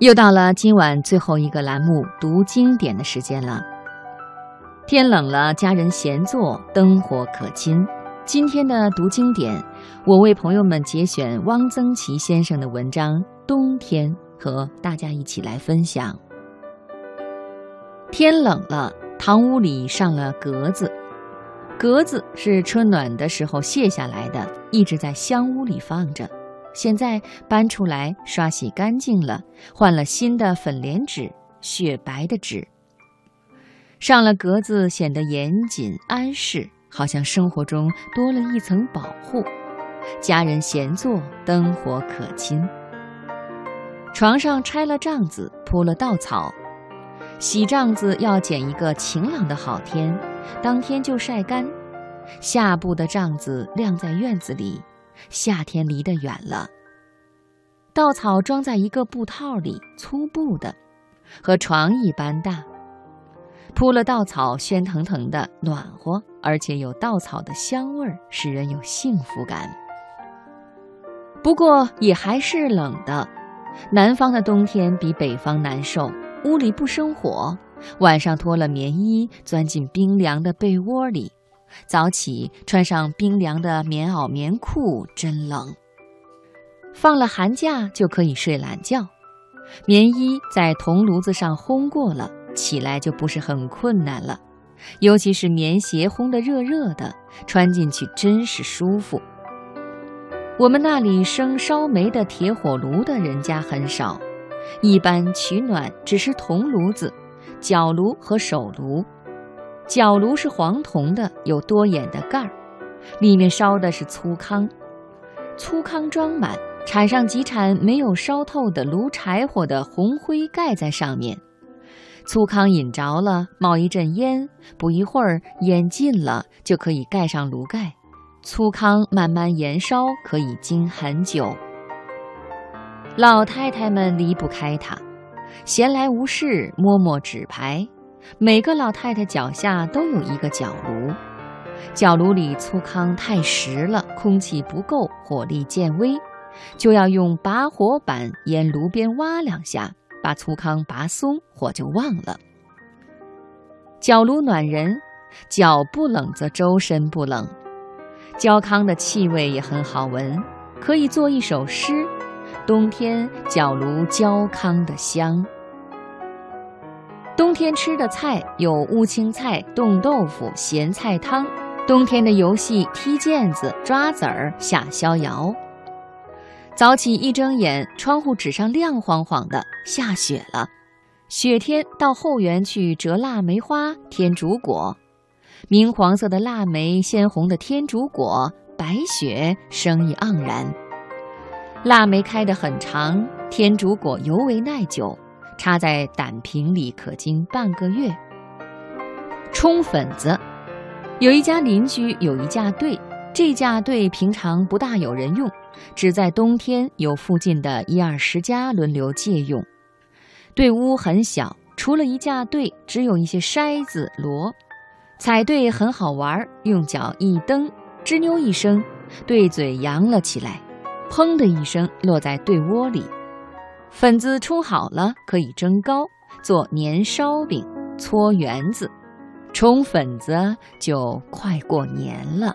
又到了今晚最后一个栏目——读经典的时间了。天冷了，家人闲坐，灯火可亲。今天的读经典，我为朋友们节选汪曾祺先生的文章《冬天》，和大家一起来分享。天冷了，堂屋里上了格子，格子是春暖的时候卸下来的，一直在香屋里放着。现在搬出来刷洗干净了，换了新的粉莲纸，雪白的纸。上了格子，显得严谨安适，好像生活中多了一层保护。家人闲坐，灯火可亲。床上拆了帐子，铺了稻草。洗帐子要拣一个晴朗的好天，当天就晒干。下部的帐子晾在院子里。夏天离得远了。稻草装在一个布套里，粗布的，和床一般大。铺了稻草，喧腾腾的，暖和，而且有稻草的香味儿，使人有幸福感。不过也还是冷的。南方的冬天比北方难受，屋里不生火，晚上脱了棉衣，钻进冰凉的被窝里。早起穿上冰凉的棉袄棉裤，真冷。放了寒假就可以睡懒觉，棉衣在铜炉子上烘过了，起来就不是很困难了。尤其是棉鞋烘得热热的，穿进去真是舒服。我们那里生烧煤的铁火炉的人家很少，一般取暖只是铜炉子、脚炉和手炉。角炉是黄铜的，有多眼的盖儿，里面烧的是粗糠，粗糠装满，铲上几铲没有烧透的炉柴火的红灰盖在上面，粗糠引着了，冒一阵烟，不一会儿烟尽了，就可以盖上炉盖，粗糠慢慢燃烧，可以经很久。老太太们离不开它，闲来无事摸摸纸牌。每个老太太脚下都有一个角炉，角炉里粗糠太实了，空气不够，火力渐微，就要用拔火板沿炉边挖两下，把粗糠拔松，火就旺了。角炉暖人，脚不冷则周身不冷。焦糠的气味也很好闻，可以做一首诗：冬天角炉焦糠的香。冬天吃的菜有乌青菜、冻豆腐、咸菜汤。冬天的游戏踢毽子、抓子儿、下逍遥。早起一睁眼，窗户纸上亮晃晃的，下雪了。雪天到后园去折腊梅花、天竺果。明黄色的腊梅，鲜红的天竺果，白雪，生意盎然。腊梅开得很长，天竺果尤为耐久。插在胆瓶里可经半个月。冲粉子，有一家邻居有一架队，这架队平常不大有人用，只在冬天有附近的一二十家轮流借用。队屋很小，除了一架队，只有一些筛子箩。踩队很好玩，用脚一蹬，吱扭一声，对嘴扬了起来，砰的一声落在队窝里。粉子冲好了，可以蒸糕，做年烧饼，搓圆子，冲粉子就快过年了。